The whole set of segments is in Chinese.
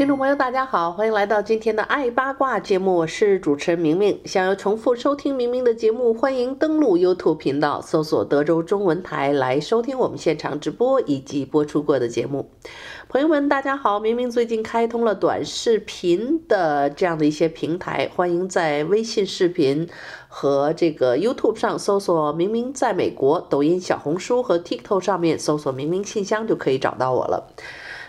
听众朋友，大家好，欢迎来到今天的爱八卦节目，我是主持人明明。想要重复收听明明的节目，欢迎登录 YouTube 频道，搜索德州中文台来收听我们现场直播以及播出过的节目。朋友们，大家好，明明最近开通了短视频的这样的一些平台，欢迎在微信视频和这个 YouTube 上搜索“明明在美国”，抖音、小红书和 TikTok 上面搜索“明明信箱”就可以找到我了。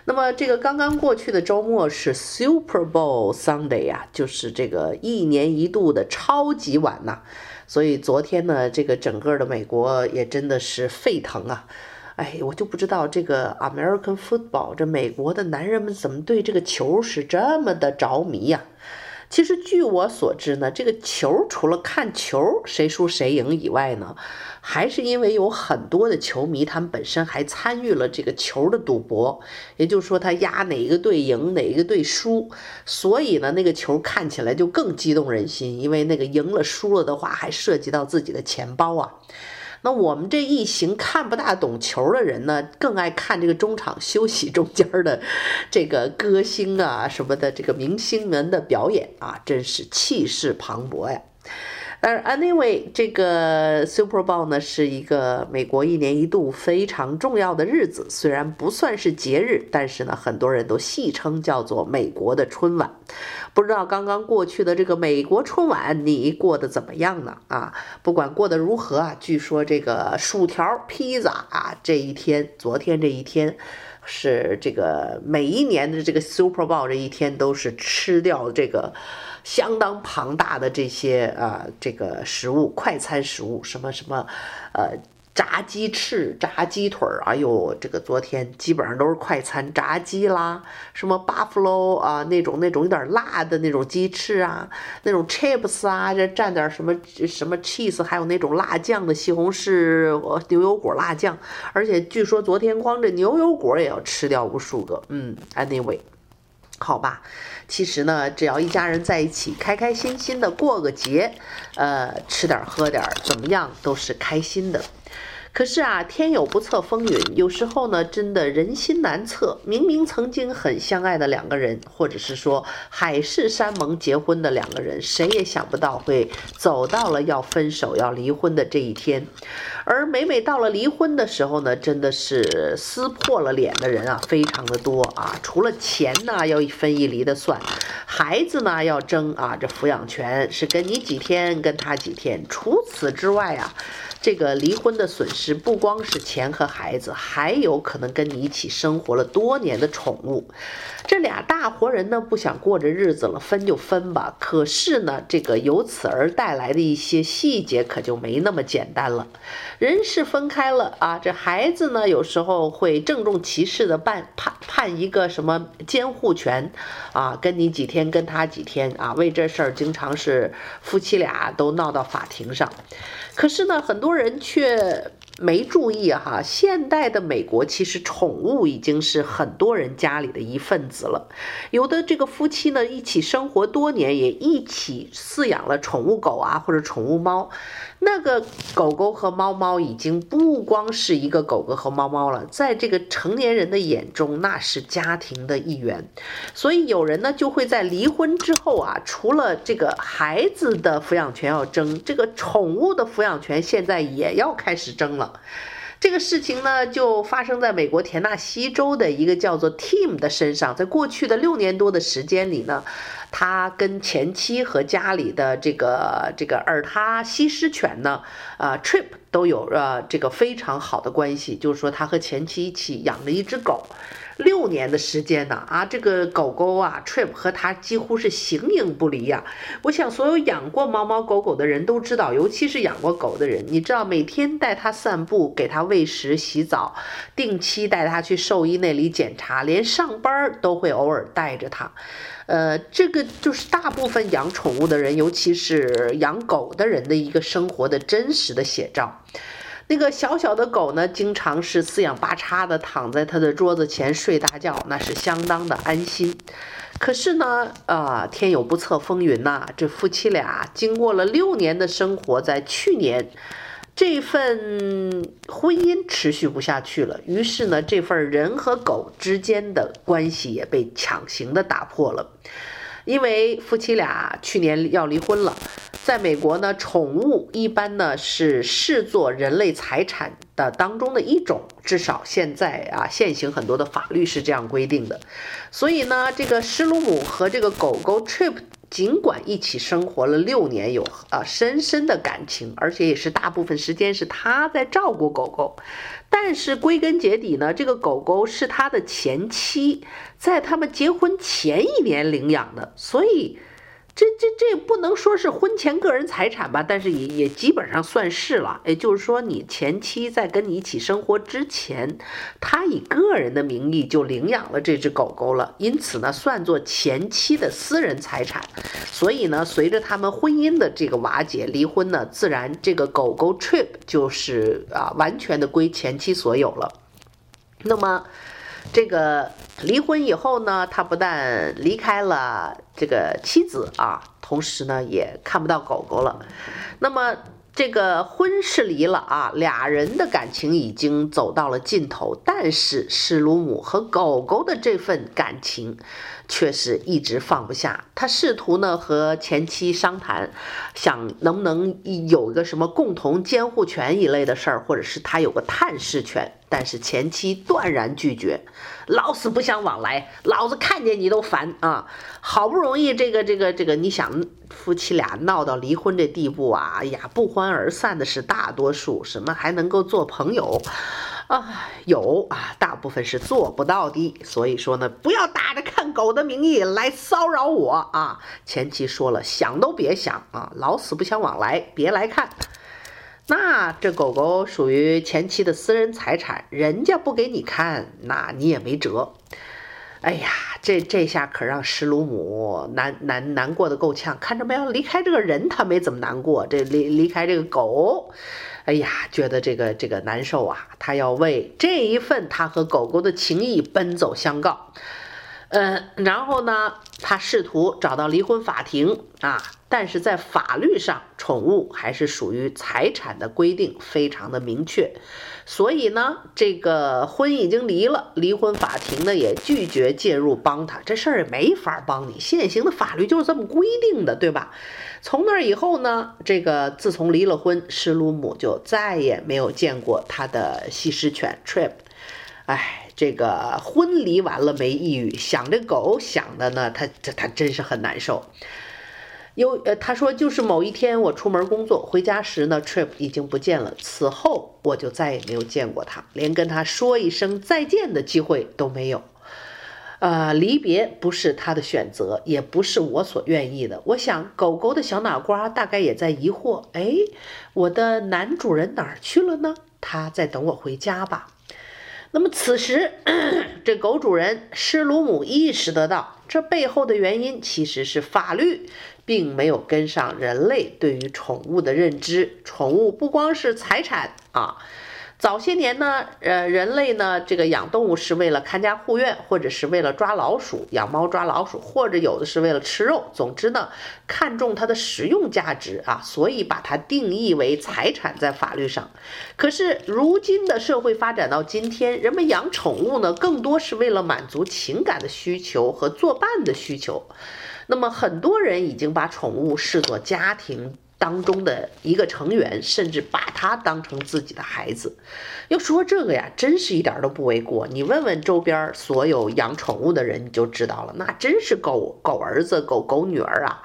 那么这个刚刚过去的周末是 Super Bowl Sunday 呀，就是这个一年一度的超级碗呐，所以昨天呢，这个整个的美国也真的是沸腾啊！哎，我就不知道这个 American Football 这美国的男人们怎么对这个球是这么的着迷呀？其实据我所知呢，这个球除了看球谁输谁赢以外呢，还是因为有很多的球迷，他们本身还参与了这个球的赌博，也就是说他押哪一个队赢，哪一个队输，所以呢，那个球看起来就更激动人心，因为那个赢了输了的话，还涉及到自己的钱包啊。那我们这一行看不大懂球的人呢，更爱看这个中场休息中间的这个歌星啊什么的，这个明星们的表演啊，真是气势磅礴呀。但是 anyway，这个 Super Bowl 呢是一个美国一年一度非常重要的日子，虽然不算是节日，但是呢，很多人都戏称叫做美国的春晚。不知道刚刚过去的这个美国春晚，你过得怎么样呢？啊，不管过得如何啊，据说这个薯条、披萨啊，这一天，昨天这一天，是这个每一年的这个 Super Bowl 这一天都是吃掉这个。相当庞大的这些啊、这个食物，快餐食物，什么什么，呃，炸鸡翅、炸鸡腿儿，哎呦，这个昨天基本上都是快餐，炸鸡啦，什么 Buffalo 啊，那种那种有点辣的那种鸡翅啊，那种 chips 啊，这蘸点什么什么 cheese，还有那种辣酱的西红柿、牛油果辣酱，而且据说昨天光这牛油果也要吃掉无数个，嗯，anyway。好吧，其实呢，只要一家人在一起，开开心心的过个节，呃，吃点喝点，怎么样都是开心的。可是啊，天有不测风云，有时候呢，真的人心难测。明明曾经很相爱的两个人，或者是说海誓山盟结婚的两个人，谁也想不到会走到了要分手、要离婚的这一天。而每每到了离婚的时候呢，真的是撕破了脸的人啊，非常的多啊。除了钱呢，要一分一厘的算，孩子呢要争啊，这抚养权是跟你几天，跟他几天。除此之外啊。这个离婚的损失不光是钱和孩子，还有可能跟你一起生活了多年的宠物。这俩大活人呢，不想过着日子了，分就分吧。可是呢，这个由此而带来的一些细节可就没那么简单了。人是分开了啊，这孩子呢，有时候会郑重其事的办判判一个什么监护权啊，跟你几天，跟他几天啊，为这事儿经常是夫妻俩都闹到法庭上。可是呢，很多人却没注意哈，现代的美国其实宠物已经是很多人家里的一份子了。有的这个夫妻呢，一起生活多年，也一起饲养了宠物狗啊，或者宠物猫。那个狗狗和猫猫已经不光是一个狗狗和猫猫了，在这个成年人的眼中，那是家庭的一员。所以有人呢就会在离婚之后啊，除了这个孩子的抚养权要争，这个宠物的抚养权现在也要开始争了。这个事情呢，就发生在美国田纳西州的一个叫做 Tim 的身上。在过去的六年多的时间里呢，他跟前妻和家里的这个这个尔他西施犬呢，啊，Trip 都有呃这个非常好的关系。就是说，他和前妻一起养了一只狗。六年的时间呢，啊，这个狗狗啊，Trip 和它几乎是形影不离呀。我想所有养过猫猫狗狗的人都知道，尤其是养过狗的人，你知道每天带它散步、给它喂食、洗澡，定期带它去兽医那里检查，连上班都会偶尔带着它。呃，这个就是大部分养宠物的人，尤其是养狗的人的一个生活的真实的写照。那个小小的狗呢，经常是四仰八叉的躺在他的桌子前睡大觉，那是相当的安心。可是呢，啊，天有不测风云呐，这夫妻俩经过了六年的生活，在去年，这份婚姻持续不下去了。于是呢，这份人和狗之间的关系也被强行的打破了。因为夫妻俩去年要离婚了，在美国呢，宠物一般呢是视作人类财产的当中的一种，至少现在啊，现行很多的法律是这样规定的。所以呢，这个施鲁姆和这个狗狗 Trip。尽管一起生活了六年，有啊深深的感情，而且也是大部分时间是他在照顾狗狗，但是归根结底呢，这个狗狗是他的前妻在他们结婚前一年领养的，所以。这这这不能说是婚前个人财产吧，但是也也基本上算是了。也就是说，你前妻在跟你一起生活之前，他以个人的名义就领养了这只狗狗了，因此呢，算作前妻的私人财产。所以呢，随着他们婚姻的这个瓦解、离婚呢，自然这个狗狗 Trip 就是啊，完全的归前妻所有了。那么。这个离婚以后呢，他不但离开了这个妻子啊，同时呢也看不到狗狗了。那么这个婚是离了啊，俩人的感情已经走到了尽头，但是施鲁姆和狗狗的这份感情却是一直放不下。他试图呢和前妻商谈，想能不能有一个什么共同监护权一类的事儿，或者是他有个探视权。但是前妻断然拒绝，老死不相往来，老子看见你都烦啊！好不容易这个这个这个，你想夫妻俩闹到离婚这地步啊，哎呀，不欢而散的是大多数，什么还能够做朋友啊？有啊，大部分是做不到的。所以说呢，不要打着看狗的名义来骚扰我啊！前妻说了，想都别想啊，老死不相往来，别来看。那这狗狗属于前妻的私人财产，人家不给你看，那你也没辙。哎呀，这这下可让施鲁姆难难难过的够呛。看着没有，离开这个人他没怎么难过，这离离开这个狗，哎呀，觉得这个这个难受啊。他要为这一份他和狗狗的情谊奔走相告。嗯，然后呢，他试图找到离婚法庭啊。但是在法律上，宠物还是属于财产的规定非常的明确，所以呢，这个婚已经离了，离婚法庭呢也拒绝介入帮他，这事儿也没法帮你，现行的法律就是这么规定的，对吧？从那以后呢，这个自从离了婚，施鲁姆就再也没有见过他的西施犬 Trip，哎，这个婚离完了没抑郁，想这狗想的呢，他这他真是很难受。有呃，他说就是某一天我出门工作回家时呢，Trip 已经不见了。此后我就再也没有见过他，连跟他说一声再见的机会都没有。呃，离别不是他的选择，也不是我所愿意的。我想狗狗的小脑瓜大概也在疑惑：哎，我的男主人哪儿去了呢？他在等我回家吧。那么此时，这狗主人施鲁姆意识得到，这背后的原因其实是法律并没有跟上人类对于宠物的认知。宠物不光是财产啊。早些年呢，呃，人类呢，这个养动物是为了看家护院，或者是为了抓老鼠，养猫抓老鼠，或者有的是为了吃肉。总之呢，看重它的实用价值啊，所以把它定义为财产在法律上。可是如今的社会发展到今天，人们养宠物呢，更多是为了满足情感的需求和作伴的需求。那么很多人已经把宠物视作家庭。当中的一个成员，甚至把他当成自己的孩子。要说这个呀，真是一点都不为过。你问问周边所有养宠物的人，你就知道了。那真是狗狗儿子、狗狗女儿啊。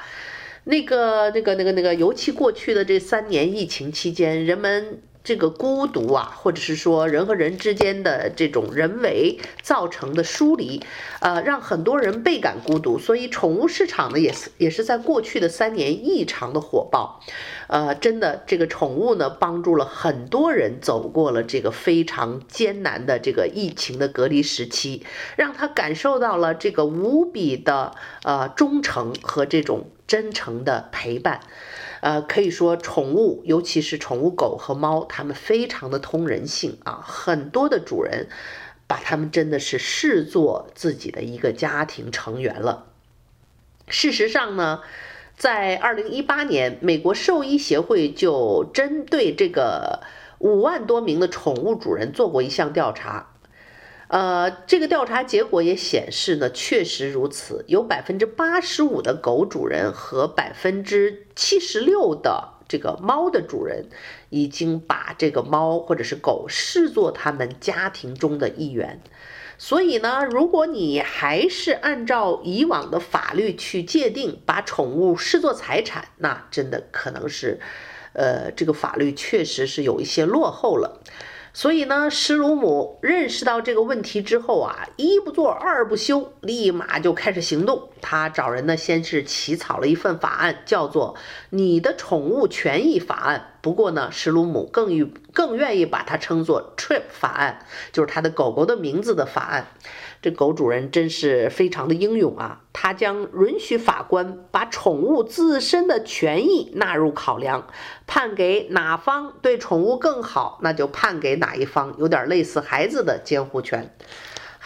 那个、那个、那个、那个，尤其过去的这三年疫情期间，人们这个孤独啊，或者是说人和人之间的这种人为造成的疏离，呃，让很多人倍感孤独。所以宠物市场呢，也是也是在过去的三年异常的火爆。呃，真的，这个宠物呢，帮助了很多人走过了这个非常艰难的这个疫情的隔离时期，让他感受到了这个无比的呃忠诚和这种真诚的陪伴。呃，可以说宠物，尤其是宠物狗和猫，它们非常的通人性啊。很多的主人把它们真的是视作自己的一个家庭成员了。事实上呢，在二零一八年，美国兽医协会就针对这个五万多名的宠物主人做过一项调查。呃，这个调查结果也显示呢，确实如此，有百分之八十五的狗主人和百分之七十六的这个猫的主人，已经把这个猫或者是狗视作他们家庭中的一员。所以呢，如果你还是按照以往的法律去界定，把宠物视作财产，那真的可能是，呃，这个法律确实是有一些落后了。所以呢，施鲁姆认识到这个问题之后啊，一不做二不休，立马就开始行动。他找人呢，先是起草了一份法案，叫做《你的宠物权益法案》。不过呢，史鲁姆更愿更愿意把它称作 “Trip 法案”，就是他的狗狗的名字的法案。这狗主人真是非常的英勇啊！他将允许法官把宠物自身的权益纳入考量，判给哪方对宠物更好，那就判给哪一方，有点类似孩子的监护权。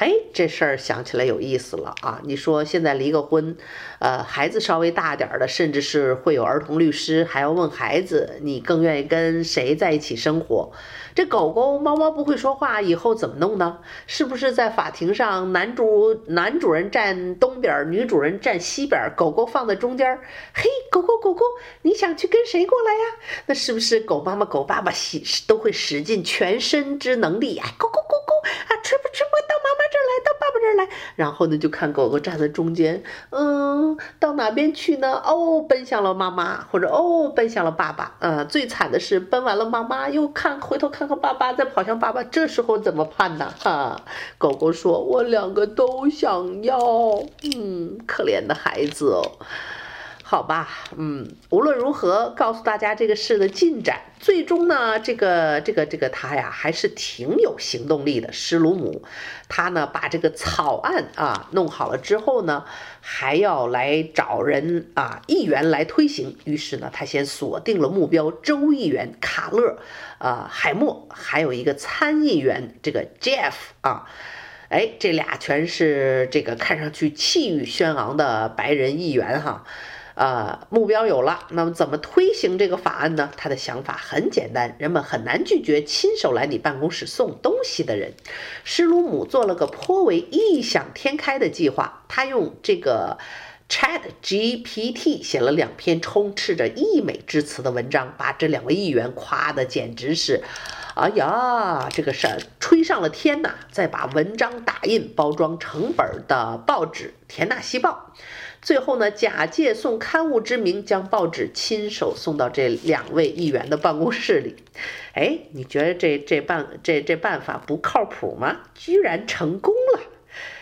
哎，这事儿想起来有意思了啊！你说现在离个婚，呃，孩子稍微大点儿的，甚至是会有儿童律师，还要问孩子，你更愿意跟谁在一起生活？这狗狗、猫猫不会说话，以后怎么弄呢？是不是在法庭上，男主男主人站东边，女主人站西边，狗狗放在中间？嘿，狗狗狗狗，你想去跟谁过来呀？那是不是狗妈妈、狗爸爸使都会使尽全身之能力？哎，狗狗狗狗啊，吃不吃不到妈妈这儿来，到爸爸这儿来。然后呢，就看狗狗站在中间，嗯，到哪边去呢？哦，奔向了妈妈，或者哦，奔向了爸爸。嗯，最惨的是奔完了妈妈，又看回头看看爸爸，再跑向爸爸，这时候怎么办呢？哈、狗狗说：“我两个都想要。”嗯，可怜的孩子哦。好吧，嗯，无论如何，告诉大家这个事的进展。最终呢，这个这个这个他呀，还是挺有行动力的。施鲁姆，他呢把这个草案啊弄好了之后呢，还要来找人啊议员来推行。于是呢，他先锁定了目标州议员卡勒，啊海默，还有一个参议员这个 Jeff 啊，哎，这俩全是这个看上去气宇轩昂的白人议员哈。呃，目标有了，那么怎么推行这个法案呢？他的想法很简单，人们很难拒绝亲手来你办公室送东西的人。施鲁姆做了个颇为异想天开的计划，他用这个 Chat GPT 写了两篇充斥着溢美之词的文章，把这两位议员夸得简直是，哎呀，这个事儿吹上了天呐！再把文章打印包装成本的报纸《田纳西报》。最后呢，假借送刊物之名，将报纸亲手送到这两位议员的办公室里。哎，你觉得这这办这这办法不靠谱吗？居然成功了！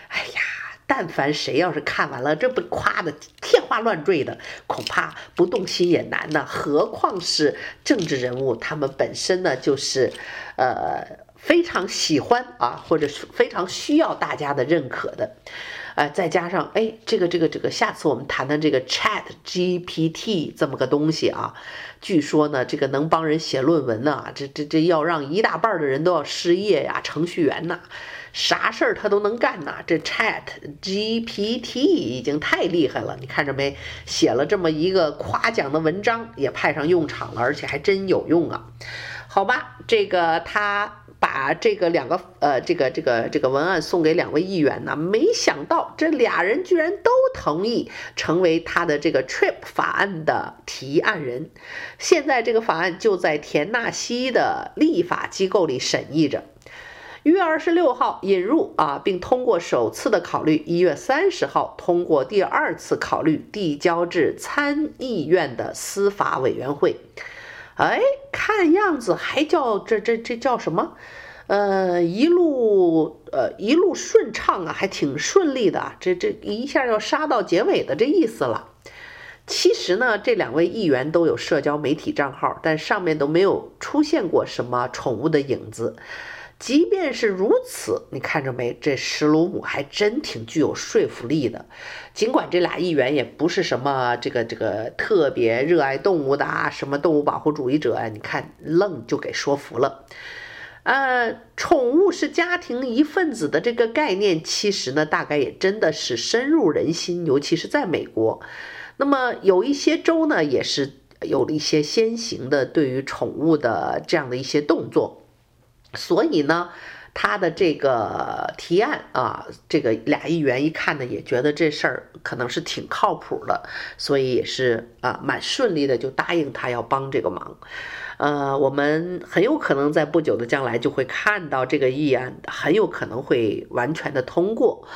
哎呀，但凡谁要是看完了，这不夸得天花乱坠的，恐怕不动心也难呢。何况是政治人物，他们本身呢就是，呃，非常喜欢啊，或者是非常需要大家的认可的。呃，再加上哎，这个这个这个，下次我们谈谈这个 Chat GPT 这么个东西啊。据说呢，这个能帮人写论文呢，这这这要让一大半的人都要失业呀，程序员呐，啥事儿他都能干呐。这 Chat GPT 已经太厉害了，你看着没？写了这么一个夸奖的文章，也派上用场了，而且还真有用啊。好吧，这个他。把这个两个呃，这个这个这个文案送给两位议员呢，没想到这俩人居然都同意成为他的这个 TRIP 法案的提案人。现在这个法案就在田纳西的立法机构里审议着，一月二十六号引入啊，并通过首次的考虑，一月三十号通过第二次考虑，递交至参议院的司法委员会。哎，看样子还叫这这这叫什么？呃，一路呃一路顺畅啊，还挺顺利的，这这一下要杀到结尾的这意思了。其实呢，这两位议员都有社交媒体账号，但上面都没有出现过什么宠物的影子。即便是如此，你看着没？这史鲁姆还真挺具有说服力的。尽管这俩议员也不是什么这个这个特别热爱动物的啊，什么动物保护主义者啊，你看愣就给说服了。呃，宠物是家庭一份子的这个概念，其实呢，大概也真的是深入人心，尤其是在美国。那么有一些州呢，也是有了一些先行的对于宠物的这样的一些动作，所以呢，他的这个提案啊，这个俩议员一看呢，也觉得这事儿可能是挺靠谱的，所以也是啊，蛮顺利的就答应他要帮这个忙。呃，我们很有可能在不久的将来就会看到这个议案很有可能会完全的通过。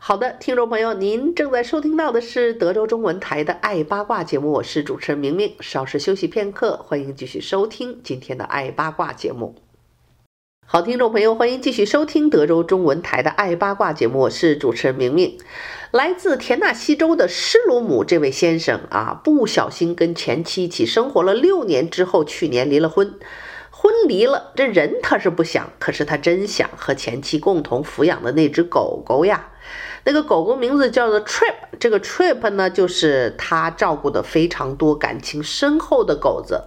好的，听众朋友，您正在收听到的是德州中文台的《爱八卦》节目，我是主持人明明。稍事休息片刻，欢迎继续收听今天的《爱八卦》节目。好，听众朋友，欢迎继续收听德州中文台的《爱八卦》节目，我是主持人明明。来自田纳西州的施鲁姆这位先生啊，不小心跟前妻一起生活了六年之后，去年离了婚。婚离了，这人他是不想，可是他真想和前妻共同抚养的那只狗狗呀。那个狗狗名字叫做 Trip，这个 Trip 呢，就是他照顾的非常多、感情深厚的狗子。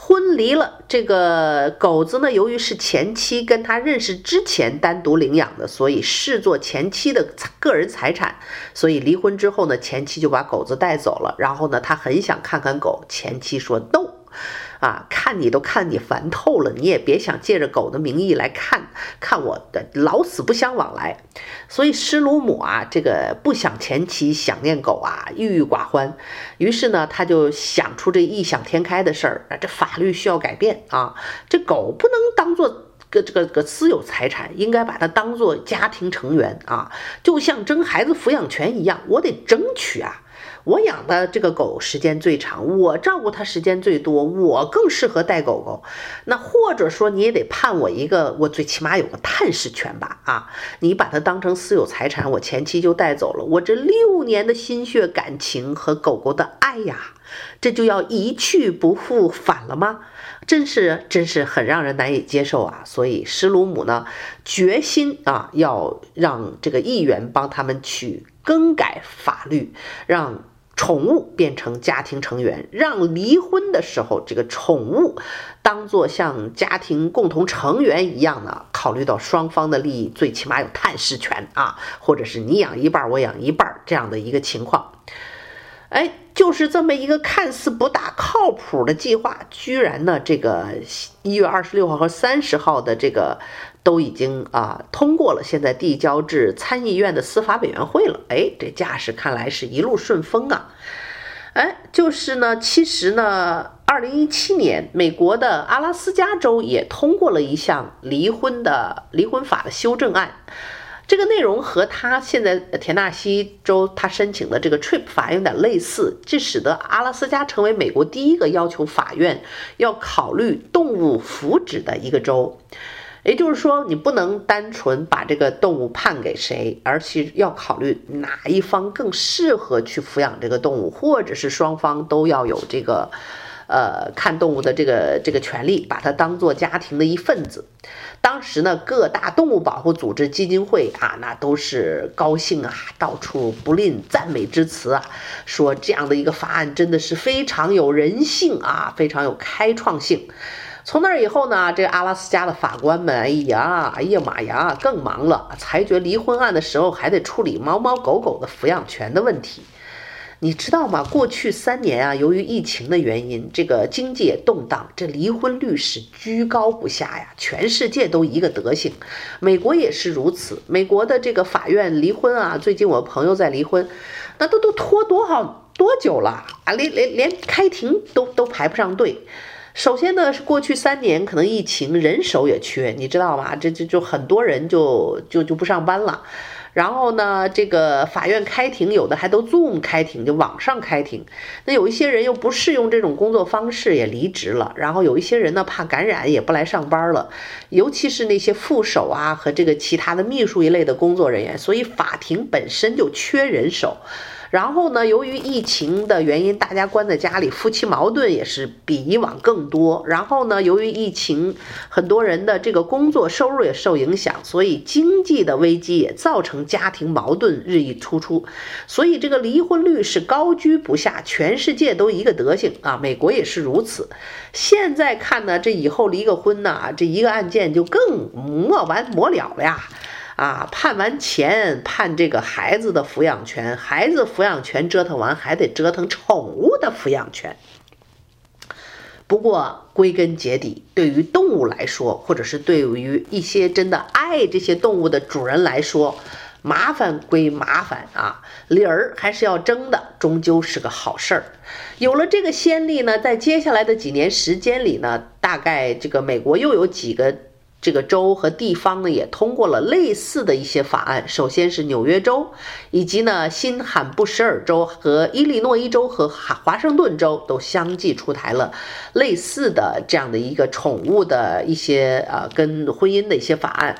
婚离了，这个狗子呢，由于是前妻跟他认识之前单独领养的，所以视作前妻的个人财产。所以离婚之后呢，前妻就把狗子带走了。然后呢，他很想看看狗，前妻说 No。啊，看你都看你烦透了，你也别想借着狗的名义来看看我的，老死不相往来。所以施鲁姆啊，这个不想前妻想念狗啊，郁郁寡欢。于是呢，他就想出这异想天开的事儿啊，这法律需要改变啊，这狗不能当做个这个个私有财产，应该把它当做家庭成员啊，就像争孩子抚养权一样，我得争取啊。我养的这个狗时间最长，我照顾它时间最多，我更适合带狗狗。那或者说你也得判我一个，我最起码有个探视权吧？啊，你把它当成私有财产，我前妻就带走了，我这六年的心血感情和狗狗的爱呀，这就要一去不复返了吗？真是真是很让人难以接受啊！所以施鲁姆呢，决心啊，要让这个议员帮他们去更改法律，让。宠物变成家庭成员，让离婚的时候这个宠物当做像家庭共同成员一样的，考虑到双方的利益，最起码有探视权啊，或者是你养一半，我养一半这样的一个情况。哎，就是这么一个看似不大靠谱的计划，居然呢，这个一月二十六号和三十号的这个。都已经啊通过了，现在递交至参议院的司法委员会了。哎，这架势看来是一路顺风啊！哎，就是呢，其实呢，二零一七年，美国的阿拉斯加州也通过了一项离婚的离婚法的修正案，这个内容和他现在田纳西州他申请的这个 TRIP 法有点类似，这使得阿拉斯加成为美国第一个要求法院要考虑动物福祉的一个州。也就是说，你不能单纯把这个动物判给谁，而是要考虑哪一方更适合去抚养这个动物，或者是双方都要有这个，呃，看动物的这个这个权利，把它当做家庭的一份子。当时呢，各大动物保护组织基金会啊，那都是高兴啊，到处不吝赞美之词啊，说这样的一个法案真的是非常有人性啊，非常有开创性。从那以后呢，这个阿拉斯加的法官们，哎呀，哎呀妈呀，更忙了。裁决离婚案的时候，还得处理猫猫狗狗的抚养权的问题。你知道吗？过去三年啊，由于疫情的原因，这个经济也动荡，这离婚率是居高不下呀。全世界都一个德行，美国也是如此。美国的这个法院离婚啊，最近我朋友在离婚，那都都拖多少多久了啊？连连连开庭都都排不上队。首先呢，是过去三年可能疫情人手也缺，你知道吗？这这就很多人就就就不上班了。然后呢，这个法院开庭有的还都 Zoom 开庭，就网上开庭。那有一些人又不适用这种工作方式，也离职了。然后有一些人呢，怕感染，也不来上班了。尤其是那些副手啊和这个其他的秘书一类的工作人员，所以法庭本身就缺人手。然后呢，由于疫情的原因，大家关在家里，夫妻矛盾也是比以往更多。然后呢，由于疫情，很多人的这个工作收入也受影响，所以经济的危机也造成家庭矛盾日益突出。所以这个离婚率是高居不下，全世界都一个德行啊，美国也是如此。现在看呢，这以后离个婚呢，这一个案件就更没完没了了呀。啊，判完钱，判这个孩子的抚养权，孩子抚养权折腾完，还得折腾宠物的抚养权。不过归根结底，对于动物来说，或者是对于一些真的爱这些动物的主人来说，麻烦归麻烦啊，理儿还是要争的，终究是个好事儿。有了这个先例呢，在接下来的几年时间里呢，大概这个美国又有几个。这个州和地方呢，也通过了类似的一些法案。首先是纽约州，以及呢新罕布什尔州和伊利诺伊州和华盛顿州都相继出台了类似的这样的一个宠物的一些呃跟婚姻的一些法案。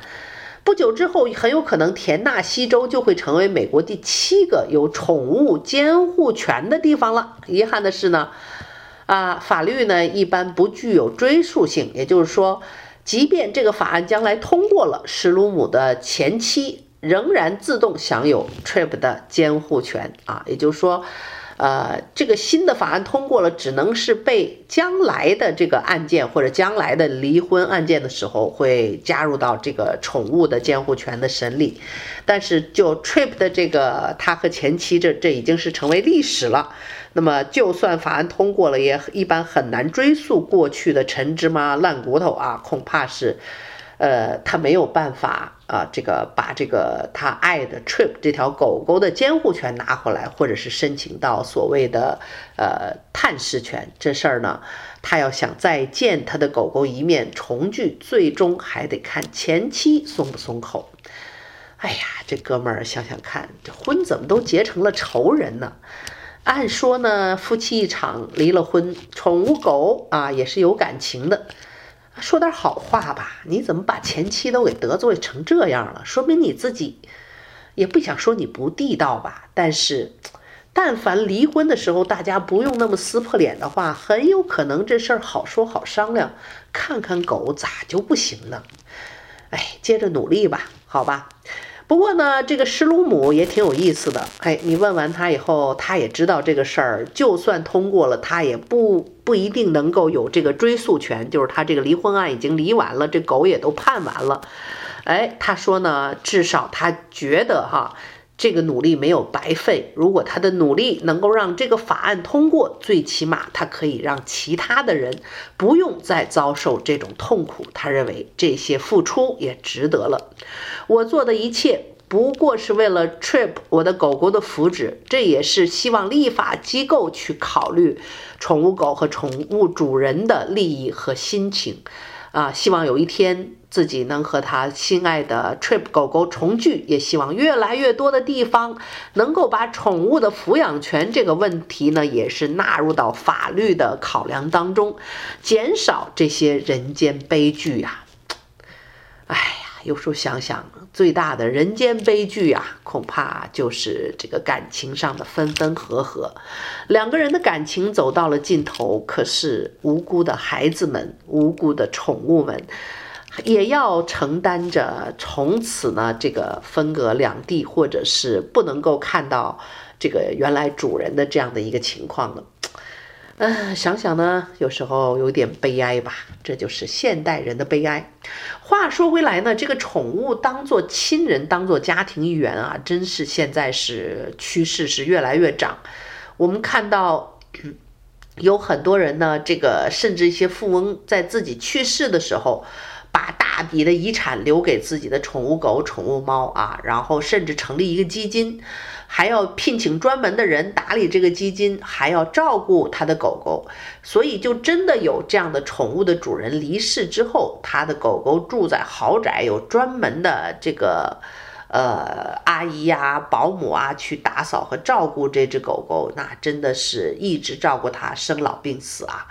不久之后，很有可能田纳西州就会成为美国第七个有宠物监护权的地方了。遗憾的是呢，啊，法律呢一般不具有追溯性，也就是说。即便这个法案将来通过了，史鲁姆的前妻仍然自动享有 Trip 的监护权。啊，也就是说，呃，这个新的法案通过了，只能是被将来的这个案件或者将来的离婚案件的时候会加入到这个宠物的监护权的审理，但是就 Trip 的这个他和前妻这这已经是成为历史了。那么，就算法案通过了，也一般很难追溯过去的陈芝麻烂骨头啊，恐怕是，呃，他没有办法啊，这个把这个他爱的 Trip 这条狗狗的监护权拿回来，或者是申请到所谓的呃探视权。这事儿呢，他要想再见他的狗狗一面，重聚，最终还得看前妻松不松口。哎呀，这哥们儿想想看，这婚怎么都结成了仇人呢？按说呢，夫妻一场离了婚，宠物狗啊也是有感情的。说点好话吧，你怎么把前妻都给得罪成这样了？说明你自己也不想说你不地道吧。但是，但凡离婚的时候大家不用那么撕破脸的话，很有可能这事儿好说好商量。看看狗咋就不行呢？哎，接着努力吧，好吧。不过呢，这个施鲁姆也挺有意思的。哎，你问完他以后，他也知道这个事儿，就算通过了，他也不不一定能够有这个追诉权。就是他这个离婚案已经离完了，这狗也都判完了。哎，他说呢，至少他觉得哈。这个努力没有白费。如果他的努力能够让这个法案通过，最起码他可以让其他的人不用再遭受这种痛苦。他认为这些付出也值得了。我做的一切不过是为了 Trip 我的狗狗的福祉，这也是希望立法机构去考虑宠物狗和宠物主人的利益和心情。啊，希望有一天。自己能和他心爱的 Trip 狗狗重聚，也希望越来越多的地方能够把宠物的抚养权这个问题呢，也是纳入到法律的考量当中，减少这些人间悲剧呀。哎，有时候想想，最大的人间悲剧啊，恐怕就是这个感情上的分分合合，两个人的感情走到了尽头，可是无辜的孩子们、无辜的宠物们。也要承担着从此呢，这个分隔两地，或者是不能够看到这个原来主人的这样的一个情况了。嗯，想想呢，有时候有点悲哀吧。这就是现代人的悲哀。话说回来呢，这个宠物当做亲人，当做家庭一员啊，真是现在是趋势是越来越涨。我们看到有很多人呢，这个甚至一些富翁在自己去世的时候。把大笔的遗产留给自己的宠物狗、宠物猫啊，然后甚至成立一个基金，还要聘请专门的人打理这个基金，还要照顾他的狗狗。所以，就真的有这样的宠物的主人离世之后，他的狗狗住在豪宅，有专门的这个呃阿姨呀、保姆啊去打扫和照顾这只狗狗，那真的是一直照顾它生老病死啊。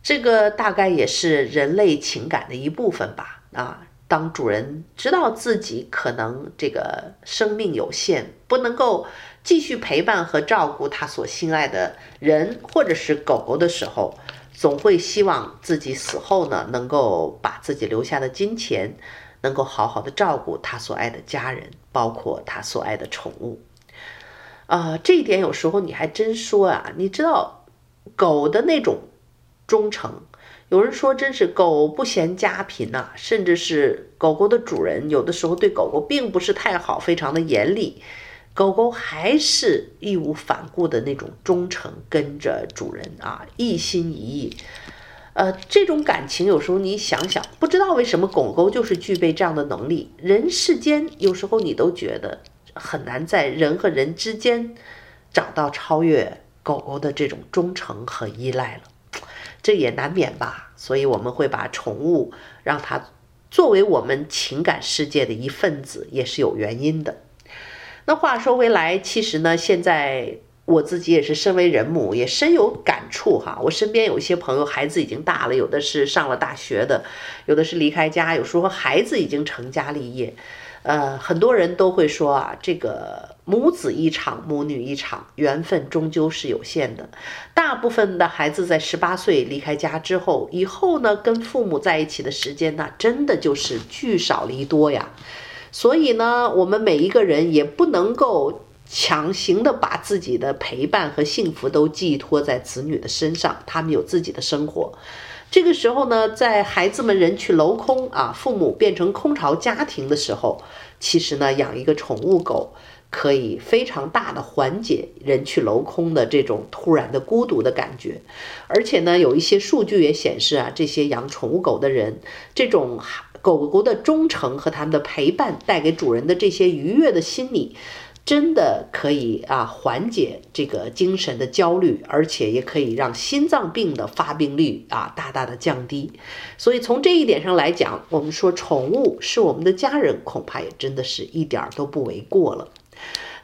这个大概也是人类情感的一部分吧。啊，当主人知道自己可能这个生命有限，不能够继续陪伴和照顾他所心爱的人或者是狗狗的时候，总会希望自己死后呢，能够把自己留下的金钱，能够好好的照顾他所爱的家人，包括他所爱的宠物。啊，这一点有时候你还真说啊，你知道狗的那种。忠诚，有人说真是狗不嫌家贫呐、甚至是狗狗的主人有的时候对狗狗并不是太好，非常的严厉，狗狗还是义无反顾的那种忠诚，跟着主人啊，一心一意。呃，这种感情有时候你想想，不知道为什么狗狗就是具备这样的能力。人世间有时候你都觉得很难在人和人之间找到超越狗狗的这种忠诚和依赖了。这也难免吧，所以我们会把宠物让它作为我们情感世界的一份子，也是有原因的。那话说回来，其实呢，现在我自己也是身为人母，也深有感触哈。我身边有一些朋友，孩子已经大了，有的是上了大学的，有的是离开家，有时候孩子已经成家立业。呃，很多人都会说啊，这个母子一场，母女一场，缘分终究是有限的。大部分的孩子在十八岁离开家之后，以后呢，跟父母在一起的时间呢，真的就是聚少离多呀。所以呢，我们每一个人也不能够强行的把自己的陪伴和幸福都寄托在子女的身上，他们有自己的生活。这个时候呢，在孩子们人去楼空啊，父母变成空巢家庭的时候，其实呢，养一个宠物狗可以非常大的缓解人去楼空的这种突然的孤独的感觉。而且呢，有一些数据也显示啊，这些养宠物狗的人，这种狗狗的忠诚和他们的陪伴带给主人的这些愉悦的心理。真的可以啊，缓解这个精神的焦虑，而且也可以让心脏病的发病率啊大大的降低。所以从这一点上来讲，我们说宠物是我们的家人，恐怕也真的是一点儿都不为过了。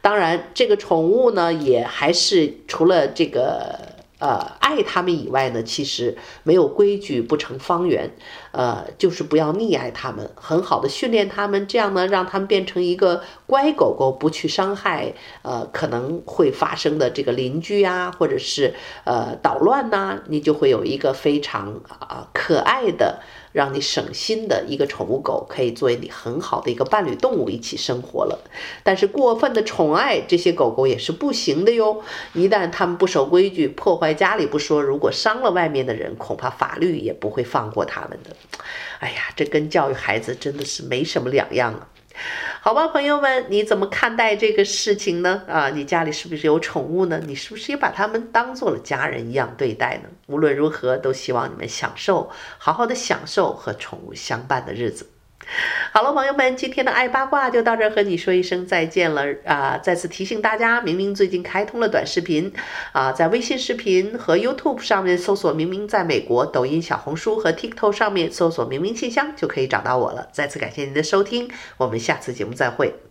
当然，这个宠物呢，也还是除了这个。呃，爱他们以外呢，其实没有规矩不成方圆，呃，就是不要溺爱他们，很好的训练他们，这样呢，让他们变成一个乖狗狗，不去伤害呃可能会发生的这个邻居啊，或者是呃捣乱呐，你就会有一个非常啊、可爱的。让你省心的一个宠物狗，可以作为你很好的一个伴侣动物一起生活了。但是过分的宠爱这些狗狗也是不行的哟。一旦它们不守规矩，破坏家里不说，如果伤了外面的人，恐怕法律也不会放过它们的。哎呀，这跟教育孩子真的是没什么两样啊。好吧，朋友们，你怎么看待这个事情呢？啊，你家里是不是有宠物呢？你是不是也把它们当做了家人一样对待呢？无论如何，都希望你们享受，好好的享受和宠物相伴的日子。好了，朋友们，今天的爱八卦就到这儿，和你说一声再见了啊！再次提醒大家，明明最近开通了短视频啊，在微信视频和 YouTube 上面搜索“明明在美国”，抖音、小红书和 TikTok 上面搜索“明明信箱”就可以找到我了。再次感谢您的收听，我们下次节目再会。